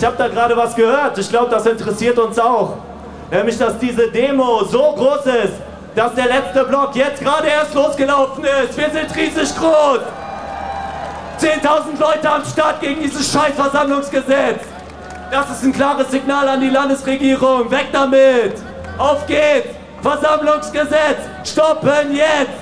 Ich habe da gerade was gehört. Ich glaube, das interessiert uns auch. Nämlich, dass diese Demo so groß ist, dass der letzte Block jetzt gerade erst losgelaufen ist. Wir sind riesig groß. 10.000 Leute am Start gegen dieses Scheißversammlungsgesetz. Das ist ein klares Signal an die Landesregierung. Weg damit. Auf geht's. Versammlungsgesetz. Stoppen jetzt.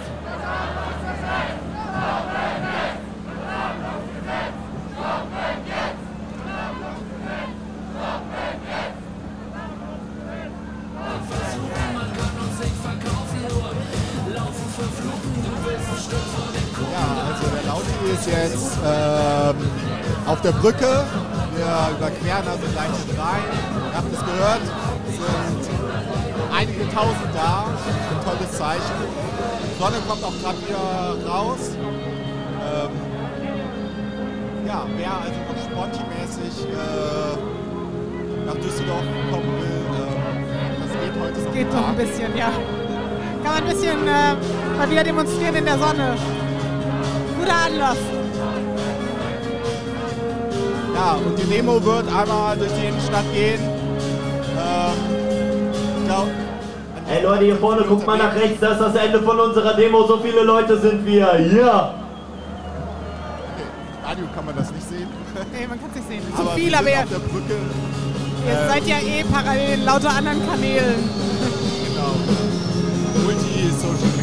Ist jetzt ähm, auf der Brücke. Wir überqueren also gleich den Rhein. Ihr habt es gehört, es sind einige tausend da. Ein tolles Zeichen. Die Sonne kommt auch gerade wieder raus. Ähm, ja, wer also noch spontimäßig äh, nach Düsseldorf kommen will, äh, das geht heute noch. Geht noch ein bisschen, ja. Kann man ein bisschen äh, mal wieder demonstrieren in der Sonne guter Anlass. Ja, und die Demo wird einmal durch die Innenstadt gehen. Ähm, glaub, Hey Leute, hier vorne, guckt mal nach rechts, das ist das Ende von unserer Demo. So viele Leute sind wir. Ja! Yeah. Okay, Radio kann man das nicht sehen. Nee, man kann es nicht sehen. Zu aber viel, aber ihr, ihr äh, seid ja eh parallel lauter anderen Kanälen. Genau. Multi-Social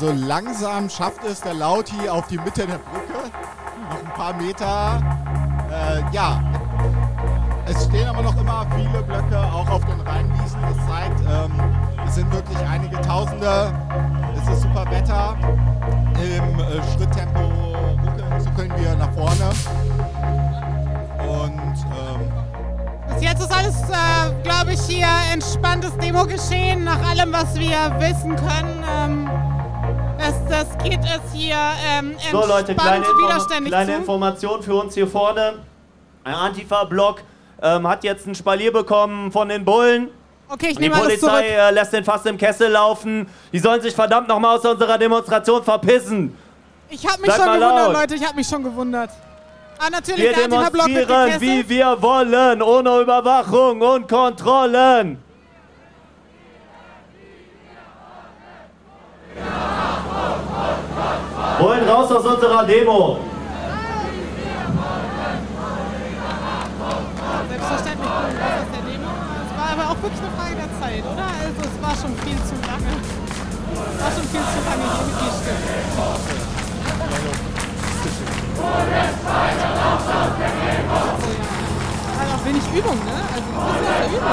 Also langsam schafft es der Lauti auf die Mitte der Brücke. Noch ein paar Meter. Äh, ja, es stehen aber noch immer viele Blöcke auch auf den Rheinwiesen. Das zeigt, ähm, es sind wirklich einige Tausende. Es ist super Wetter. Im äh, Schritttempo ruckeln, zuckeln wir nach vorne. Und ähm, bis jetzt ist alles, äh, glaube ich, hier entspanntes Demo-Geschehen nach allem, was wir wissen können. Ähm das, das geht es hier ähm, So Leute, kleine, Inform kleine Information für uns hier vorne. Ein Antifa-Block ähm, hat jetzt ein Spalier bekommen von den Bullen. Okay, ich nehme. Die Polizei äh, lässt den fast im Kessel laufen. Die sollen sich verdammt nochmal aus unserer Demonstration verpissen. Ich habe mich Seid schon gewundert, laut. Leute. Ich habe mich schon gewundert. Ah, natürlich, wir demonstrieren, wie wir wollen, ohne Überwachung und Kontrollen. Wollen raus aus unserer Demo. Selbstverständlich wollen raus aus der Demo. Es war aber auch wirklich eine Frage der Zeit, oder? Also es war schon viel zu lange. Es war schon viel zu lange hier mit die Stimme. Also, ja. auch wenig Übung, ne? Also ein bisschen Übung.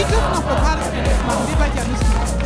Die dürfen auch lokales Tennis machen, wir bald ja nicht mehr.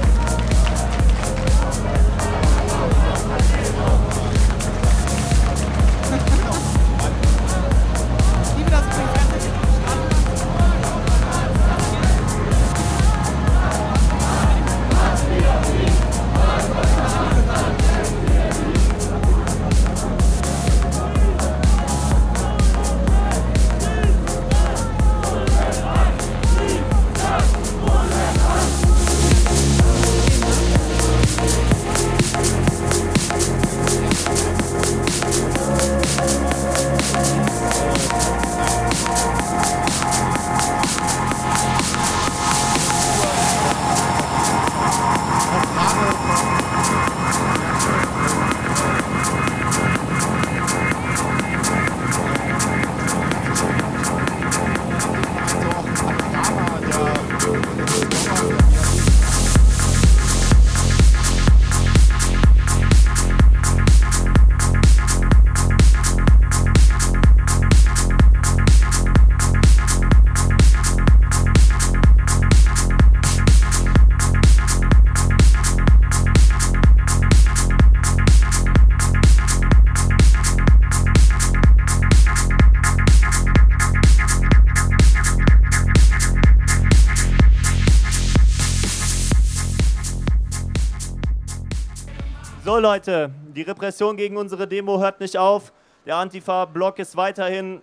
Leute, die Repression gegen unsere Demo hört nicht auf. Der Antifa-Block ist weiterhin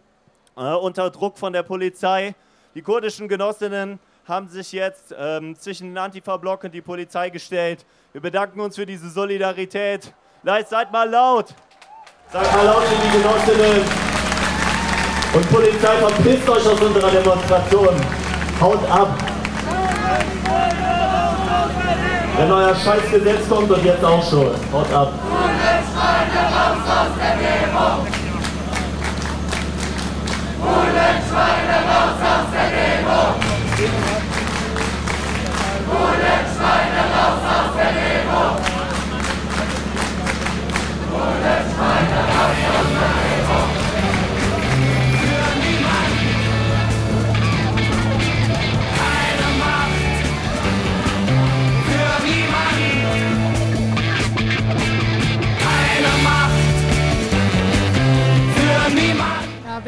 äh, unter Druck von der Polizei. Die kurdischen Genossinnen haben sich jetzt ähm, zwischen den Antifa-Block und die Polizei gestellt. Wir bedanken uns für diese Solidarität. Leid, seid mal laut. Seid mal laut für die Genossinnen. Und Polizei, verpisst euch aus unserer Demonstration. Haut ab. Wenn euer Scheißgesetz kommt und jetzt auch schon. Haut ab. Demo!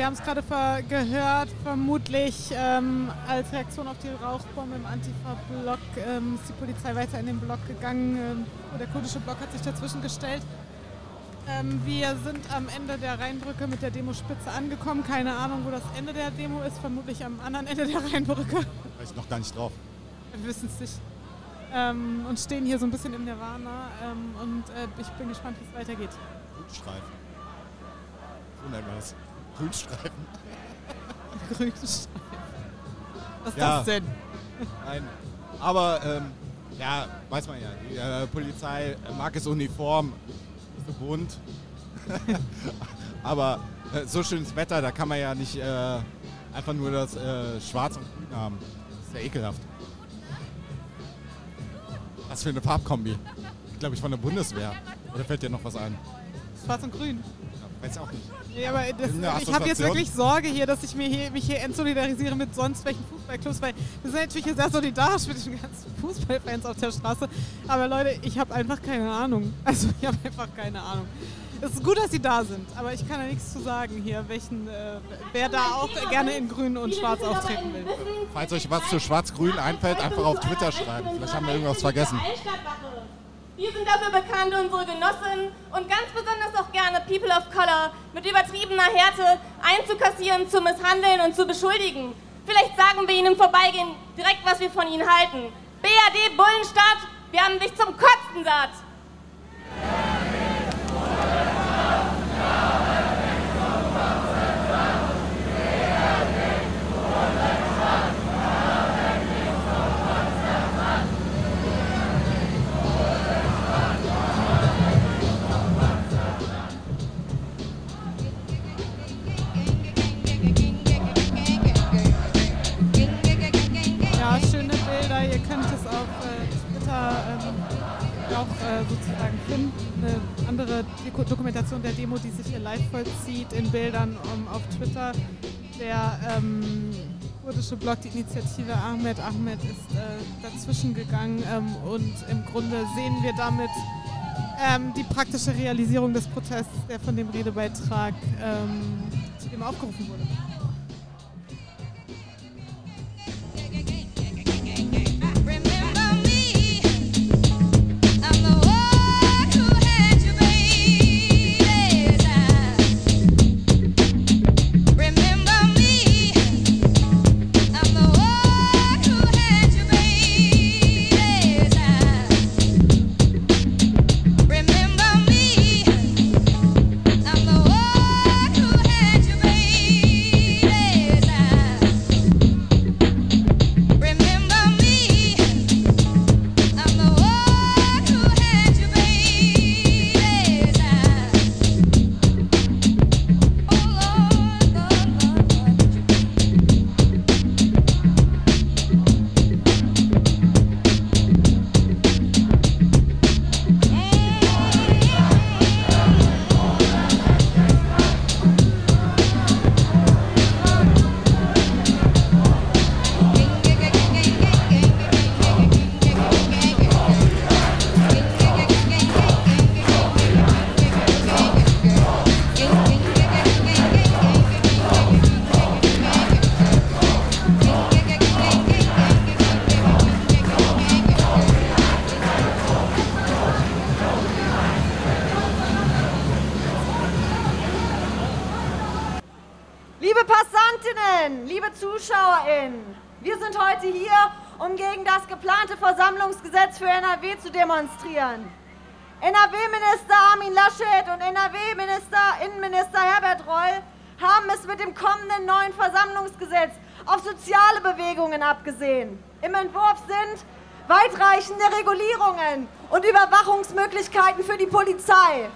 Wir haben es gerade ver gehört, vermutlich ähm, als Reaktion auf die Rauchbombe im Antifa-Block ähm, ist die Polizei weiter in den Block gegangen. Ähm, der kurdische Block hat sich dazwischen gestellt. Ähm, wir sind am Ende der Rheinbrücke mit der Demospitze angekommen. Keine Ahnung, wo das Ende der Demo ist. Vermutlich am anderen Ende der Rheinbrücke. Weiß noch gar nicht drauf. Wir wissen es nicht. Ähm, und stehen hier so ein bisschen im Nirvana. Ähm, und äh, ich bin gespannt, wie es weitergeht. Grünstreifen. So nennen wir das. Grünstreifen. Grünstreifen. Was ist Ja. das denn? Nein. Aber, ähm, ja, weiß man ja. Die äh, Polizei mag es Uniform. Ist so bunt. Aber äh, so schönes Wetter, da kann man ja nicht äh, einfach nur das äh, Schwarz und Grün haben. Das ist ja ekelhaft. Was für eine Farbkombi. Glaube ich von der Bundeswehr. Oder fällt dir noch was ein? Schwarz und Grün. Ja, weiß auch nicht. Ja, aber das, ich habe jetzt wirklich Sorge hier, dass ich mir hier, mich hier entsolidarisiere mit sonst welchen Fußballclubs, weil wir sind natürlich hier sehr solidarisch mit den ganzen Fußballfans auf der Straße. Aber Leute, ich habe einfach keine Ahnung. Also ich habe einfach keine Ahnung. Es ist gut, dass sie da sind, aber ich kann da nichts zu sagen hier, welchen, äh, wer da auch gerne in Grün und Schwarz auftreten will. Falls euch was zu Schwarz-Grün einfällt, einfach auf Twitter schreiben. Vielleicht haben wir irgendwas vergessen. Wir sind dafür bekannt, unsere Genossinnen und ganz besonders auch gerne People of Color mit übertriebener Härte einzukassieren, zu misshandeln und zu beschuldigen. Vielleicht sagen wir ihnen im Vorbeigehen direkt, was wir von ihnen halten. BRD Bullenstadt, wir haben dich zum Kotzen satt. Der Demo, die sich hier live vollzieht in Bildern um, auf Twitter. Der ähm, kurdische Blog, die Initiative Ahmed Ahmed, ist äh, dazwischen gegangen ähm, und im Grunde sehen wir damit ähm, die praktische Realisierung des Protests, der von dem Redebeitrag ähm, zu dem aufgerufen wurde. NRW zu demonstrieren. NRW-Minister Armin Laschet und NRW-Minister Innenminister Herbert Reul haben es mit dem kommenden neuen Versammlungsgesetz auf soziale Bewegungen abgesehen. Im Entwurf sind weitreichende Regulierungen und Überwachungsmöglichkeiten für die Polizei,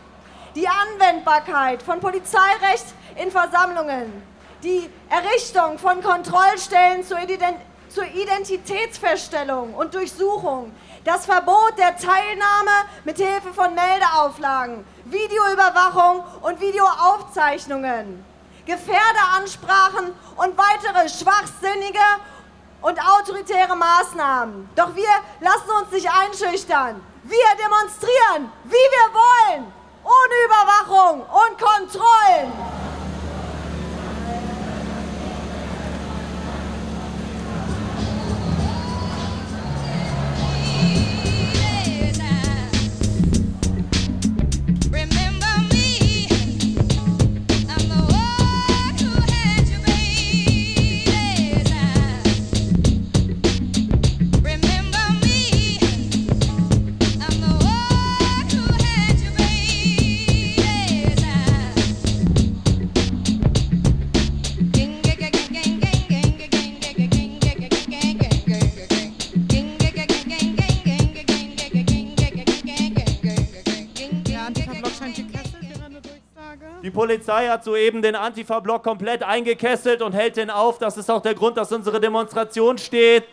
die Anwendbarkeit von Polizeirecht in Versammlungen, die Errichtung von Kontrollstellen zur, Ident zur Identitätsfeststellung und Durchsuchung, das Verbot der Teilnahme mit Hilfe von Meldeauflagen, Videoüberwachung und Videoaufzeichnungen, Gefährderansprachen und weitere schwachsinnige und autoritäre Maßnahmen. Doch wir lassen uns nicht einschüchtern. Wir demonstrieren, wie wir wollen, ohne Überwachung und Kontrollen. Polizei hat soeben den Antifa-Block komplett eingekesselt und hält den auf. Das ist auch der Grund, dass unsere Demonstration steht.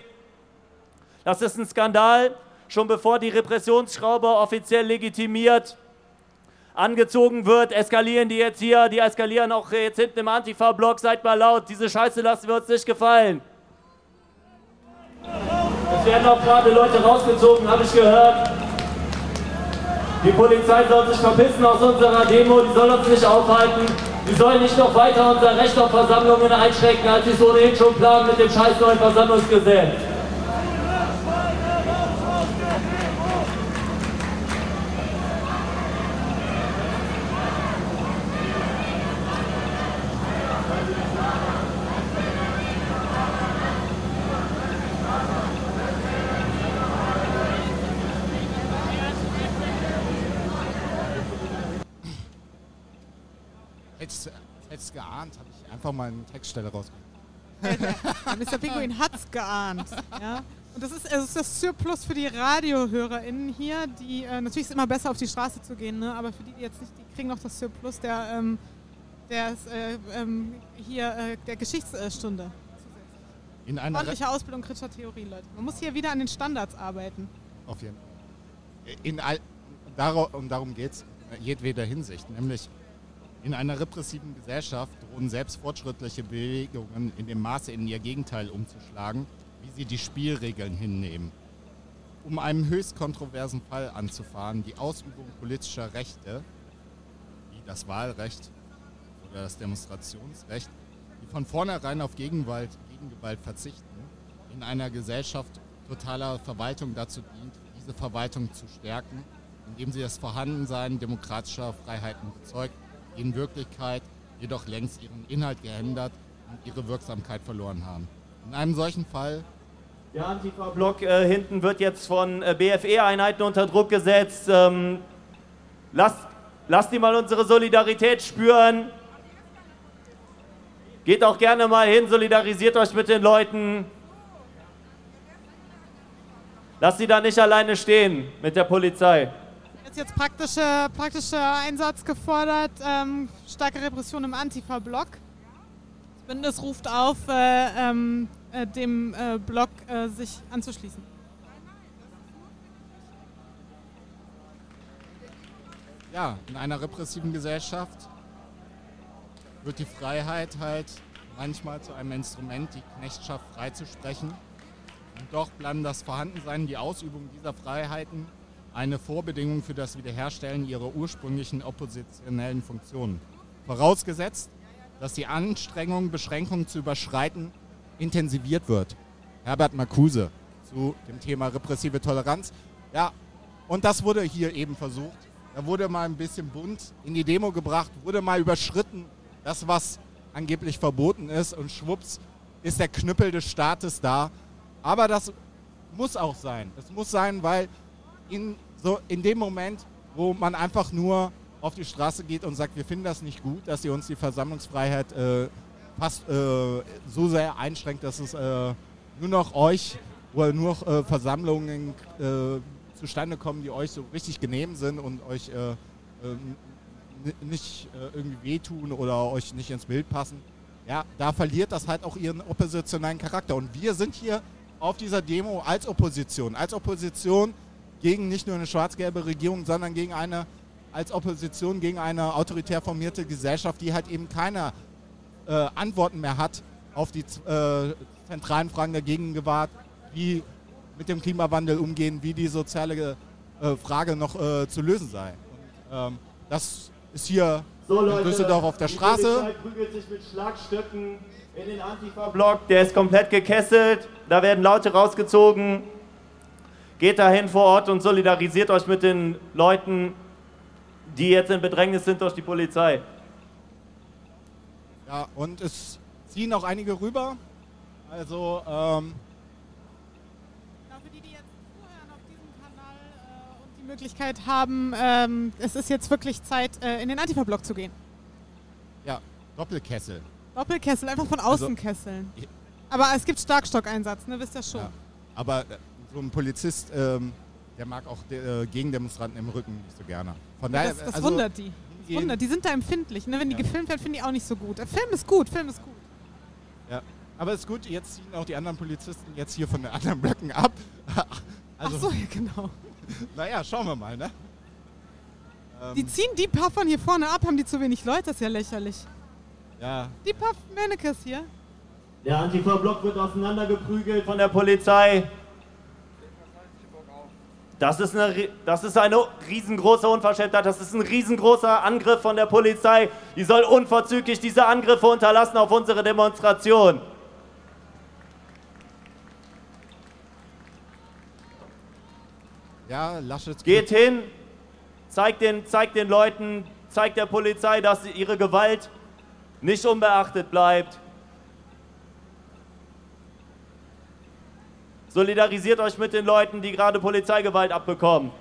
Das ist ein Skandal. Schon bevor die Repressionsschraube offiziell legitimiert angezogen wird, eskalieren die jetzt hier. Die eskalieren auch jetzt hinten im Antifa-Block. Seid mal laut. Diese Scheiße lassen wir uns nicht gefallen. Es werden auch gerade Leute rausgezogen, habe ich gehört. Die Polizei soll sich verpissen aus unserer Demo, die soll uns nicht aufhalten. Die sollen nicht noch weiter unser Recht auf Versammlungen einschränken, als sie es ohnehin schon planen mit dem scheiß neuen Versammlungsgesetz. Hättest hätt's geahnt, habe ich einfach mal eine Textstelle rausgeholt. Mr. Pinguin hat's geahnt. Ja? Und das ist, es ist das Surplus für die RadiohörerInnen hier, die äh, natürlich ist immer besser auf die Straße zu gehen, ne? aber für die, die jetzt nicht, die kriegen noch das Surplus der, ähm, der ist, äh, ähm, hier äh, der Geschichtsstunde. In einer Re Ordentliche Ausbildung kritischer Theorie, Leute. Man muss hier wieder an den Standards arbeiten. Auf jeden Fall. In all, darum, darum geht es in jedweder Hinsicht. Nämlich in einer repressiven Gesellschaft drohen selbst fortschrittliche Bewegungen in dem Maße in ihr Gegenteil umzuschlagen, wie sie die Spielregeln hinnehmen. Um einen höchst kontroversen Fall anzufahren, die Ausübung politischer Rechte, wie das Wahlrecht oder das Demonstrationsrecht, die von vornherein auf Gegengewalt, Gegengewalt verzichten, in einer Gesellschaft totaler Verwaltung dazu dient, diese Verwaltung zu stärken, indem sie das Vorhandensein demokratischer Freiheiten bezeugt, in Wirklichkeit jedoch längst ihren Inhalt geändert und ihre Wirksamkeit verloren haben. In einem solchen Fall Der Antifa-Block äh, hinten wird jetzt von äh, BFE-Einheiten unter Druck gesetzt. Ähm, lasst, lasst die mal unsere Solidarität spüren. Geht auch gerne mal hin, solidarisiert euch mit den Leuten. Lasst sie da nicht alleine stehen mit der Polizei. Jetzt jetzt praktische, praktischer Einsatz gefordert, ähm, starke Repression im Antifa-Block. Das Bündnis ruft auf, äh, ähm, äh, dem äh, Block äh, sich anzuschließen. ja, in einer repressiven Gesellschaft wird die Freiheit halt manchmal zu einem Instrument, die Knechtschaft freizusprechen. Und doch bleiben das Vorhandensein, die Ausübung dieser Freiheiten eine Vorbedingung für das Wiederherstellen ihrer ursprünglichen oppositionellen Funktionen. Vorausgesetzt, dass die Anstrengung, Beschränkungen zu überschreiten, intensiviert wird. Herbert Marcuse zu dem Thema repressive Toleranz. Ja, und das wurde hier eben versucht. Da wurde mal ein bisschen bunt in die Demo gebracht, wurde mal überschritten, das, was angeblich verboten ist, und schwupps ist der Knüppel des Staates da. Aber das muss auch sein. Es muss sein, weil in, so in dem Moment, wo man einfach nur auf die Straße geht und sagt, wir finden das nicht gut, dass ihr uns die Versammlungsfreiheit äh, fast äh, so sehr einschränkt, dass es äh, nur noch euch oder nur noch äh, Versammlungen äh, zustande kommen, die euch so richtig genehm sind und euch äh, ähm, nicht irgendwie wehtun oder euch nicht ins Bild passen. Ja, da verliert das halt auch ihren oppositionellen Charakter. Und wir sind hier auf dieser Demo als Opposition. Als Opposition gegen nicht nur eine schwarz-gelbe Regierung, sondern gegen eine, als Opposition gegen eine autoritär formierte Gesellschaft, die halt eben keine äh, Antworten mehr hat auf die äh, zentralen Fragen der Gegenwart, wie mit dem Klimawandel umgehen, wie die soziale äh, Frage noch äh, zu lösen sei. Und, ähm, das ist hier So in Leute, Düsseldorf auf der Straße. Prügelt sich mit Schlagstöcken in den Antifa-Block. Der ist komplett gekesselt. Da werden Laute rausgezogen. Geht dahin vor Ort und solidarisiert euch mit den Leuten, die jetzt in Bedrängnis sind durch die Polizei. Ja, und es ziehen auch einige rüber. Also, ähm, für die, die jetzt zuhören auf diesem Kanal äh, und die Möglichkeit haben, ähm, es ist jetzt wirklich Zeit, äh, in den Antifa-Block zu gehen. ja, Doppelkessel. Doppelkessel, einfach von außen Also- kesseln. Aber es gibt Starkstockeinsatz, ne, wisst ihr schon. Ja. Aber äh, so ein Polizist, ähm, der mag auch de, äh, Gegendemonstranten im Rücken nicht so gerne. Von daher, das das also, wundert die. Das wundert. Die sind da empfindlich. Ne? Wenn die Ja. gefilmt werden, finden die auch nicht so gut. Der Film ist gut, Film ist gut. Ja. Aber ist gut, jetzt ziehen auch die anderen Polizisten jetzt hier von den anderen Blöcken ab. also, Ach so, ja, genau. naja, schauen wir mal, ne? Ähm, Die ziehen die paar von hier vorne ab, haben die zu wenig Leute, das ist ja lächerlich. ja, Die paar Mannequins hier. Der Antifa-Block wird auseinandergeprügelt von der Polizei. Das ist, eine, das ist eine riesengroße Unverschämtheit. Das ist ein riesengroßer Angriff von der Polizei. Die soll unverzüglich diese Angriffe unterlassen auf unsere Demonstration. ja, Laschet Geht hin, zeigt den, zeigt den Leuten, zeigt der Polizei, dass ihre Gewalt nicht unbeachtet bleibt. Solidarisiert euch mit den Leuten, die gerade Polizeigewalt abbekommen.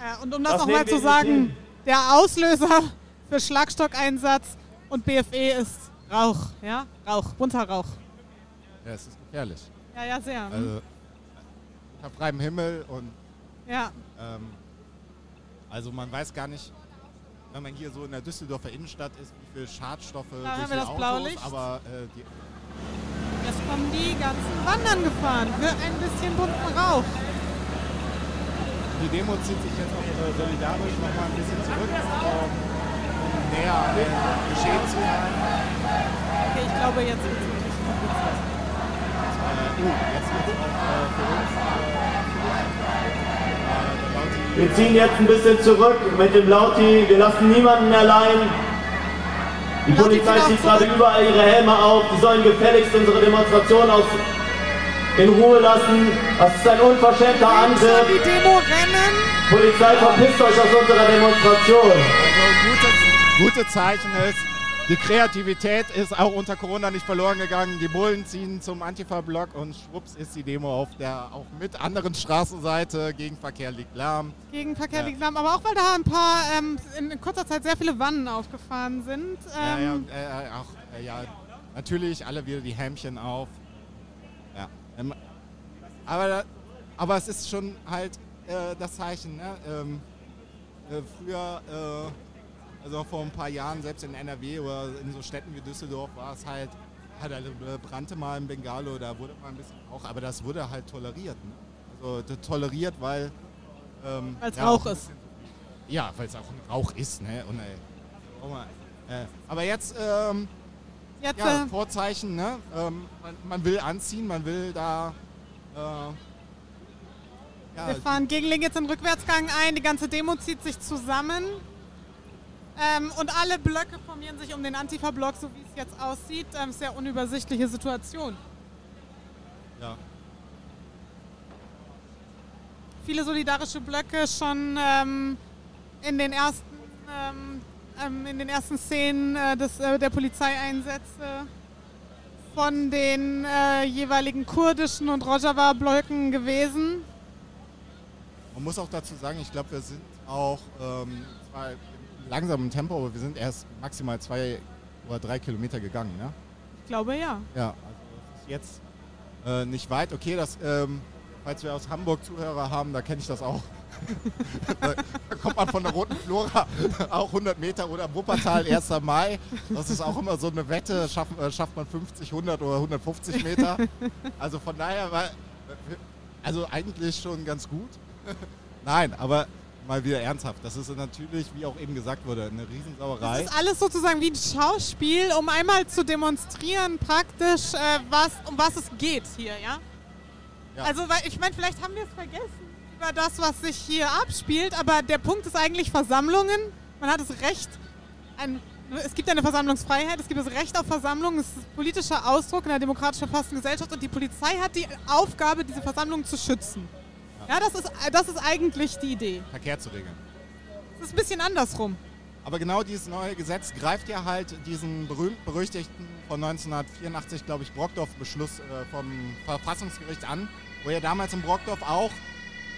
Ja, und um das, Das nochmal zu sagen, hin. der Auslöser für Schlagstockeinsatz und BFE ist Rauch. Ja? Rauch, bunter Rauch. Ja, es ist gefährlich. Ja, ja, sehr. Also, unter freiem Himmel und ja. ähm, also man weiß gar nicht, wenn man hier so in der Düsseldorfer Innenstadt ist, wie viel Schadstoffe Da durch haben wir die das Autos, Blaulicht. aber äh, die, Jetzt kommen die ganzen Wandern gefahren für ein bisschen bunten Rauch. die Demo zieht sich jetzt auch äh, solidarisch nochmal ein bisschen zurück, ähm, um näher an den Geschehen zu sein. Okay, ich glaube, jetzt wird es wirklich kompliziert. Uh, jetzt wird es auch äh, für uns äh, die Wir ziehen jetzt ein bisschen zurück mit dem Lauti. Wir lassen niemanden allein. Die Polizei zieht gerade überall ihre Helme auf. Die sollen gefälligst unsere Demonstration aus in Ruhe lassen. Das ist ein unverschämter Angriff. die Demo rennen. Polizei, verpisst euch aus unserer Demonstration. Also gute, gute Zeichen ist, die Kreativität ist auch unter Corona nicht verloren gegangen. Die Bullen ziehen zum Antifa-Block und schwupps ist die Demo auf der auch mit anderen Straßenseite. Gegenverkehr liegt lahm. Gegenverkehr Ja. liegt lahm, aber auch weil da ein paar ähm, in kurzer Zeit sehr viele Wannen aufgefahren sind. Ja, ja, Ähm, und, äh, auch, äh, ja, natürlich alle wieder die Hämchen auf. Ja. Ähm, aber, aber es ist schon halt äh, das Zeichen. Ne? Ähm, äh, früher, äh, also vor ein paar Jahren, selbst in NRW oder in so Städten wie Düsseldorf, war es halt, halt äh, brannte mal ein Bengalo, da wurde mal ein bisschen Rauch, aber das wurde halt toleriert. Ne? Also toleriert, weil. Ähm, Weil's ja, Rauch auch- ist. Ja, weil es auch ein Rauch ist. Ne? Und, äh, mal, äh, aber jetzt. Ähm, jetzt ja, äh, Vorzeichen, ne? Ähm, man, man will anziehen, man will da. Äh, ja, Wir fahren gegen links jetzt in Rückwärtsgang ein, die ganze Demo zieht sich zusammen. Ähm, und alle Blöcke formieren sich um den Antifa-Block, so wie es jetzt aussieht. Ähm, sehr unübersichtliche Situation. ja. Viele solidarische Blöcke schon ähm, in, den ersten, ähm, ähm, in den ersten Szenen äh, des, äh, der Polizeieinsätze von den äh, jeweiligen kurdischen und Rojava-Blöcken gewesen. Man muss auch dazu sagen, ich glaube, wir sind auch ähm, zwar im langsamen Tempo, aber wir sind erst maximal zwei oder drei Kilometer gegangen. Ne? Ich glaube ja. Ja, also das ist jetzt äh, nicht weit. Okay, das, ähm, falls wir aus Hamburg Zuhörer haben, da kenne ich das auch. da, da kommt man von der Roten Flora auch 100 Meter oder Wuppertal 1. Mai. Das ist auch immer so eine Wette, schafft, äh, schafft man 50, 100 oder 150 Meter. Also von daher war, also eigentlich schon ganz gut. Nein, aber mal wieder ernsthaft. Das ist natürlich, wie auch eben gesagt wurde, eine Das Riesensauerei. ist alles sozusagen wie ein Schauspiel, um einmal zu demonstrieren praktisch, äh, was, um was es geht hier, ja? Ja. Also, weil ich meine, vielleicht haben wir es vergessen über das, was sich hier abspielt, aber der Punkt ist eigentlich Versammlungen. Man hat das Recht, ein, es gibt eine Versammlungsfreiheit, es gibt das Recht auf Versammlung, es ist politischer Ausdruck in einer demokratisch verfassten Gesellschaft und die Polizei hat die Aufgabe, diese Versammlung zu schützen. Ja, das ist, das ist eigentlich die Idee. Verkehr zu regeln. Es ist ein bisschen andersrum. Aber genau dieses neue Gesetz greift ja halt diesen berühmt-berüchtigten von 1984, glaube ich, Brockdorf-Beschluss äh, vom Verfassungsgericht an, wo ja damals in Brockdorf auch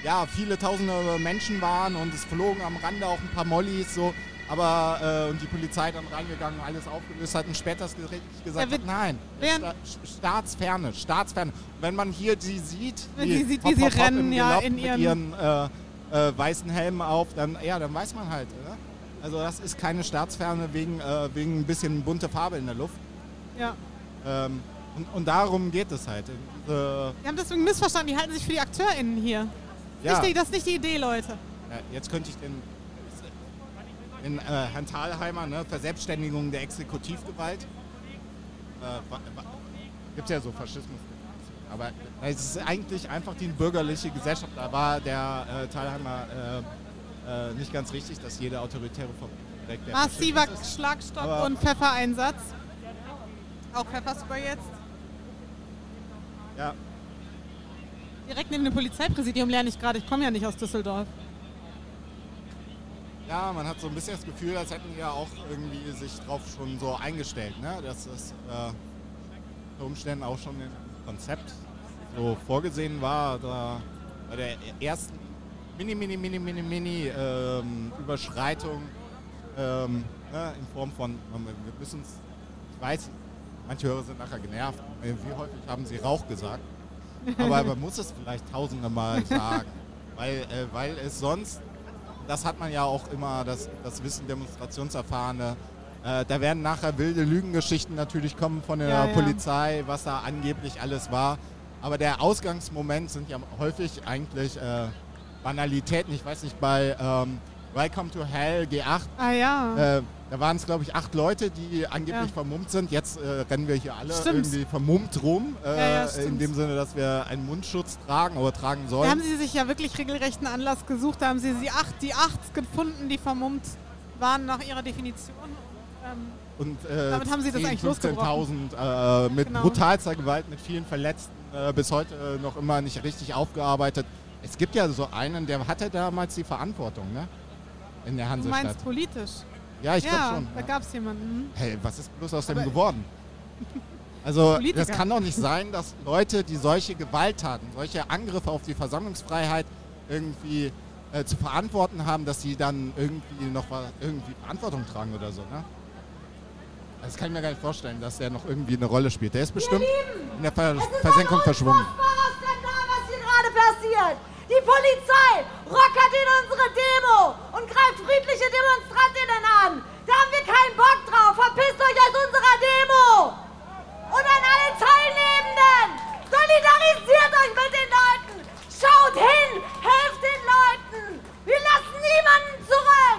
ja, viele tausende Menschen waren und es flogen am Rande auch ein paar Mollis so, aber äh, und die Polizei dann reingegangen, alles aufgelöst hat und später das Gericht gesagt Ja, hat, nein, Sta Staatsferne, Staatsferne. Und wenn man hier sie sieht, Wenn die sie sieht, hopp, wie sie hopp, hopp rennen, im ja, in mit ihren- ihren äh, äh, weißen Helmen auf, dann ja, dann weiß man halt, oder? Also das ist keine Staatsferne wegen, äh, wegen ein bisschen bunte Farbe in der Luft. Ja. Ähm, und, und darum geht es halt. Äh, Wir haben deswegen missverstanden, die halten sich für die AkteurInnen hier. ja, Nicht das ist nicht die Idee, Leute. ja, jetzt könnte ich den, den äh, Herrn Thalheimer, ne, Verselbstständigung der Exekutivgewalt. Äh, Gibt ja so Faschismus. Aber es ist eigentlich einfach die bürgerliche Gesellschaft. Da war der äh, Thalheimer äh, äh, nicht ganz richtig, dass jede autoritäre Form direkt der Massiver ist. Schlagstock Aber- und Pfeffereinsatz. Auch Pfefferspray jetzt. Ja, Direkt neben dem Polizeipräsidium lerne ich gerade. Ich komme ja nicht aus Düsseldorf. Ja, man hat so ein bisschen das Gefühl, als hätten die ja auch irgendwie sich drauf schon so eingestellt, ne? dass das äh, unter Umständen auch schon im Konzept so vorgesehen war. Da bei der ersten mini, mini, mini, mini, mini ähm, Überschreitung ähm, ne? in Form von, wir müssen es, ich weiß, manche Hörer sind nachher genervt, äh, wie häufig haben sie Rauch gesagt, aber man muss es vielleicht tausende Mal sagen, weil, äh, weil es sonst das hat man ja auch immer, das, das Wissen Demonstrationserfahrene. Äh, da werden nachher wilde Lügengeschichten natürlich kommen von der Ja, ja. Polizei, was da angeblich alles war. Aber der Ausgangsmoment sind ja häufig eigentlich äh, Banalitäten. Ich weiß nicht, bei ähm, Welcome to Hell G8, Ah ja. äh, da waren es glaube ich acht Leute, die angeblich Ja. vermummt sind. Jetzt äh, rennen wir hier alle Stimmt. irgendwie vermummt rum. Äh, Ja, ja, in dem Sinne, dass wir einen Mundschutz tragen oder tragen da sollen. haben sie sich ja wirklich regelrechten Anlass gesucht. Da haben sie die acht, die acht gefunden, die vermummt waren nach ihrer Definition. Ähm, Und äh, Damit haben sie das 10.000, eigentlich losgebrochen. 15.000 äh, mit Genau. brutalster Gewalt, mit vielen Verletzten, äh, bis heute äh, noch immer nicht richtig aufgearbeitet. Es gibt ja so einen, der hatte damals die Verantwortung, ne? In der du Hansestadt. meinst politisch. Ja, ich ja, glaube schon. da Ja. gab es jemanden. Mhm. Hey, was ist bloß aus dem Aber- geworden? Also, Politiker. das kann doch nicht sein, dass Leute, die solche Gewalttaten, solche Angriffe auf die Versammlungsfreiheit irgendwie äh, zu verantworten haben, dass sie dann irgendwie noch was, irgendwie Verantwortung tragen oder so, ne? Das kann ich mir gar nicht vorstellen, dass der noch irgendwie eine Rolle spielt. Der ist bestimmt in der Ver Es ist Versenkung verschwunden. unfassbarer Skandal, was hier gerade passiert. Die Polizei rockert in unsere Demo und greift friedliche Demonstrantinnen an. Da haben wir keinen Bock drauf. Verpisst euch aus unserer Demo. Und an alle Teilnehmenden, solidarisiert euch mit den Leuten. Schaut hin, helft den Leuten. Wir lassen niemanden zurück.